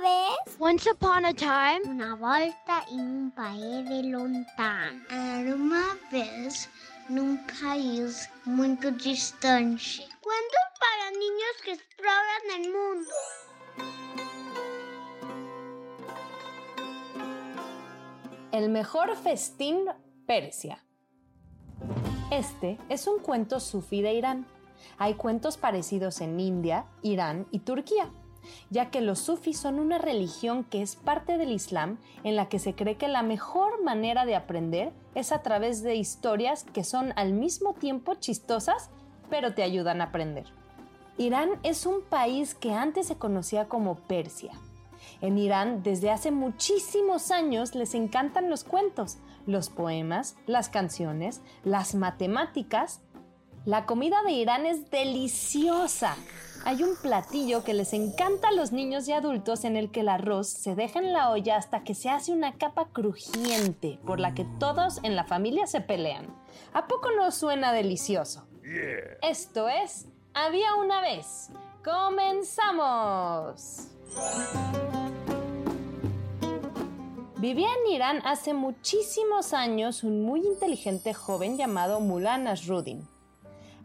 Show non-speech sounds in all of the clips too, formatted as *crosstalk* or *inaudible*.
vez Once upon a time, una volta en un país de lontano. Era uma vez num país muito distante. Cuentos para niños que exploran el mundo. El mejor festín Persia. Este es un cuento sufí de Irán. Hay cuentos parecidos en India, Irán y Turquía, ya que los sufís son una religión que es parte del Islam en la que se cree que la mejor manera de aprender es a través de historias que son al mismo tiempo chistosas, pero te ayudan a aprender. Irán es un país que antes se conocía como Persia. En Irán, desde hace muchísimos años, les encantan los cuentos, los poemas, las canciones, las matemáticas. La comida de Irán es deliciosa. Hay un platillo que les encanta a los niños y adultos en el que el arroz se deja en la olla hasta que se hace una capa crujiente por la que todos en la familia se pelean. ¿A poco no suena delicioso? Esto es Había una vez. ¡Comenzamos! Vivía en Irán hace muchísimos años un muy inteligente joven llamado Mullah Nasruddin.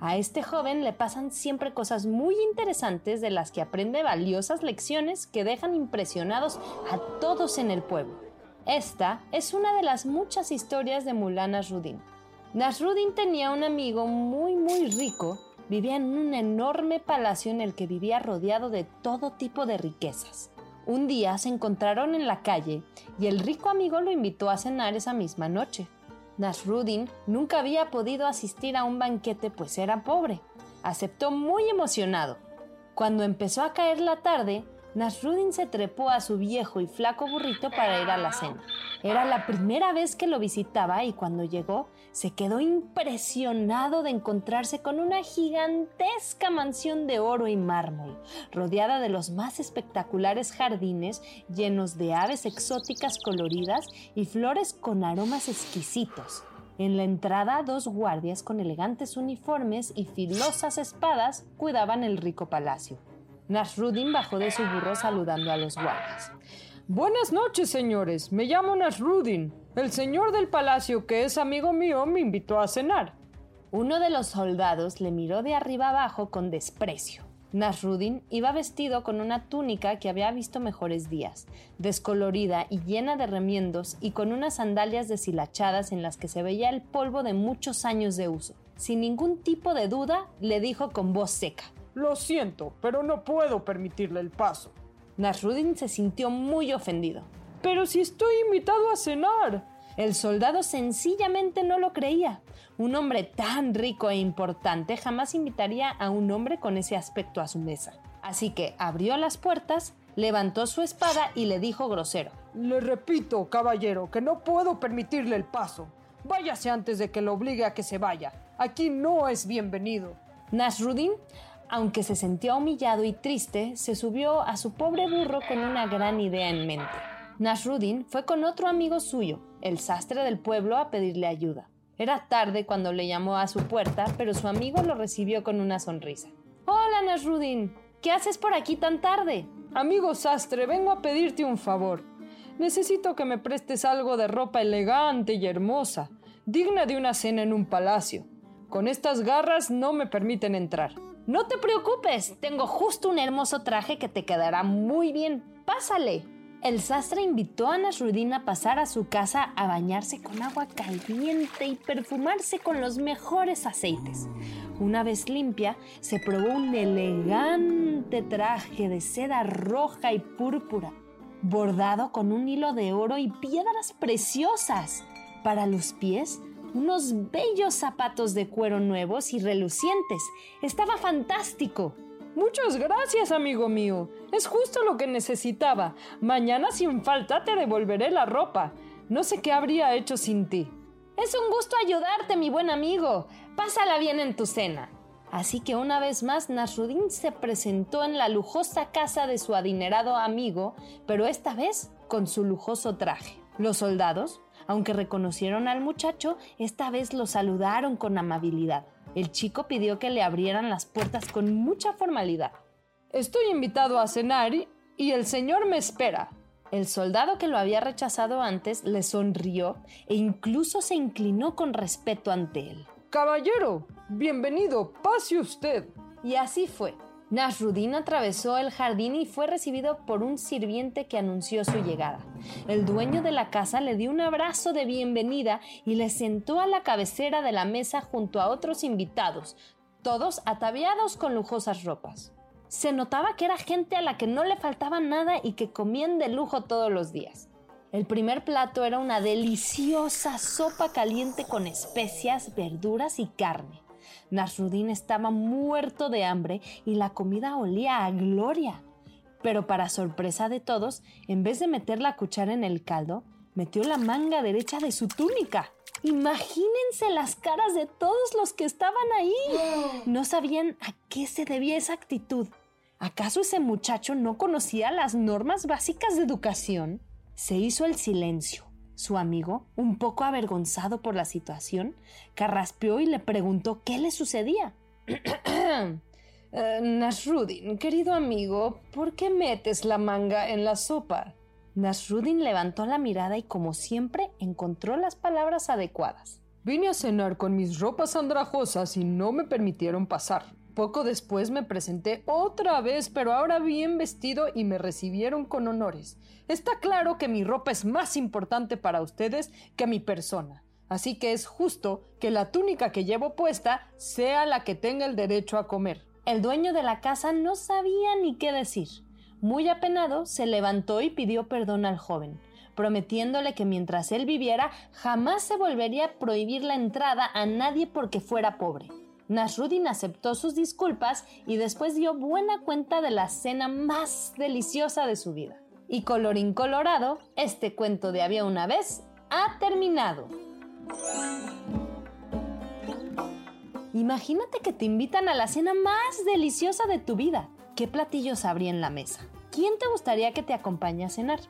A este joven le pasan siempre cosas muy interesantes de las que aprende valiosas lecciones que dejan impresionados a todos en el pueblo. Esta es una de las muchas historias de Mullah Nasruddin. Nasruddin tenía un amigo muy muy rico, vivía en un enorme palacio en el que vivía rodeado de todo tipo de riquezas. Un día se encontraron en la calle y el rico amigo lo invitó a cenar esa misma noche. Nasruddin nunca había podido asistir a un banquete pues era pobre. Aceptó muy emocionado. Cuando empezó a caer la tarde, Nasruddin se trepó a su viejo y flaco burrito para ir a la cena. Era la primera vez que lo visitaba y cuando llegó se quedó impresionado de encontrarse con una gigantesca mansión de oro y mármol, rodeada de los más espectaculares jardines llenos de aves exóticas coloridas y flores con aromas exquisitos. En la entrada, dos guardias con elegantes uniformes y filosas espadas cuidaban el rico palacio. Nasruddin bajó de su burro saludando a los guardias. Buenas noches, señores. Me llamo Nasruddin. El señor del palacio, que es amigo mío, me invitó a cenar. Uno de los soldados le miró de arriba abajo con desprecio. Nasruddin iba vestido con una túnica que había visto mejores días, descolorida y llena de remiendos y con unas sandalias deshilachadas en las que se veía el polvo de muchos años de uso. Sin ningún tipo de duda, le dijo con voz seca. Lo siento, pero no puedo permitirle el paso. Nasruddin se sintió muy ofendido. Pero si estoy invitado a cenar. El soldado sencillamente no lo creía. Un hombre tan rico e importante jamás invitaría a un hombre con ese aspecto a su mesa. Así que abrió las puertas, levantó su espada y le dijo grosero. Le repito, caballero, que no puedo permitirle el paso. Váyase antes de que lo obligue a que se vaya. Aquí no es bienvenido. Nasruddin, aunque se sentía humillado y triste, se subió a su pobre burro con una gran idea en mente. Nasruddin fue con otro amigo suyo, el sastre del pueblo, a pedirle ayuda. Era tarde cuando le llamó a su puerta, pero su amigo lo recibió con una sonrisa. Hola, Nasruddin. ¿Qué haces por aquí tan tarde? Amigo sastre, vengo a pedirte un favor. Necesito que me prestes algo de ropa elegante y hermosa, digna de una cena en un palacio. Con estas garras no me permiten entrar. No te preocupes, tengo justo un hermoso traje que te quedará muy bien. Pásale. El sastre invitó a Nasruddin a pasar a su casa a bañarse con agua caliente y perfumarse con los mejores aceites. Una vez limpia, se probó un elegante traje de seda roja y púrpura. bordado con un hilo de oro y piedras preciosas. Para los pies, unos bellos zapatos de cuero nuevos y relucientes. Estaba fantástico. Muchas gracias, amigo mío. Es justo lo que necesitaba. Mañana sin falta te devolveré la ropa. No sé qué habría hecho sin ti. Es un gusto ayudarte, mi buen amigo. Pásala bien en tu cena. Así que una vez más Nasruddin se presentó en la lujosa casa de su adinerado amigo, pero esta vez con su lujoso traje. Los soldados, aunque reconocieron al muchacho, esta vez lo saludaron con amabilidad. El chico pidió que le abrieran las puertas con mucha formalidad. Estoy invitado a cenar y el señor me espera. El soldado que lo había rechazado antes le sonrió e incluso se inclinó con respeto ante él. Caballero, bienvenido, pase usted. Y así fue. Nasruddin atravesó el jardín y fue recibido por un sirviente que anunció su llegada. El dueño de la casa le dio un abrazo de bienvenida y le sentó a la cabecera de la mesa junto a otros invitados, todos ataviados con lujosas ropas. Se notaba que era gente a la que no le faltaba nada y que comían de lujo todos los días. El primer plato era una deliciosa sopa caliente con especias, verduras y carne. Nasruddin estaba muerto de hambre y la comida olía a gloria. Pero para sorpresa de todos, en vez de meter la cuchara en el caldo, metió la manga derecha de su túnica. Imagínense las caras de todos los que estaban ahí. *gasps* No sabían a qué se debía esa actitud. ¿Acaso ese muchacho no conocía las normas básicas de educación? Se hizo el silencio. Su amigo, un poco avergonzado por la situación, carraspeó y le preguntó qué le sucedía. *clears throat* Eh, Nasruddin, querido amigo, ¿por qué metes la manga en la sopa? Nasruddin levantó la mirada y, como siempre, encontró las palabras adecuadas. Vine a cenar con mis ropas andrajosas y no me permitieron pasar. Poco después me presenté otra vez, pero ahora bien vestido y me recibieron con honores. Está claro que mi ropa es más importante para ustedes que mi persona. Así que es justo que la túnica que llevo puesta sea la que tenga el derecho a comer. El dueño de la casa no sabía ni qué decir. Muy apenado, se levantó y pidió perdón al joven, prometiéndole que mientras él viviera jamás se volvería a prohibir la entrada a nadie porque fuera pobre. Nasruddin aceptó sus disculpas y después dio buena cuenta de la cena más deliciosa de su vida. Y colorín colorado, este cuento de había una vez ha terminado. Imagínate que te invitan a la cena más deliciosa de tu vida. ¿Qué platillos habría en la mesa? ¿Quién te gustaría que te acompañe a cenar?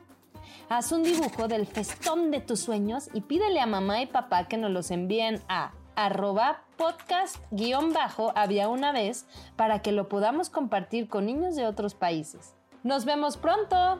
Haz un dibujo del festón de tus sueños y pídele a mamá y papá que nos los envíen a arroba podcast guion bajo había una vez para que lo podamos compartir con niños de otros países. Nos vemos pronto.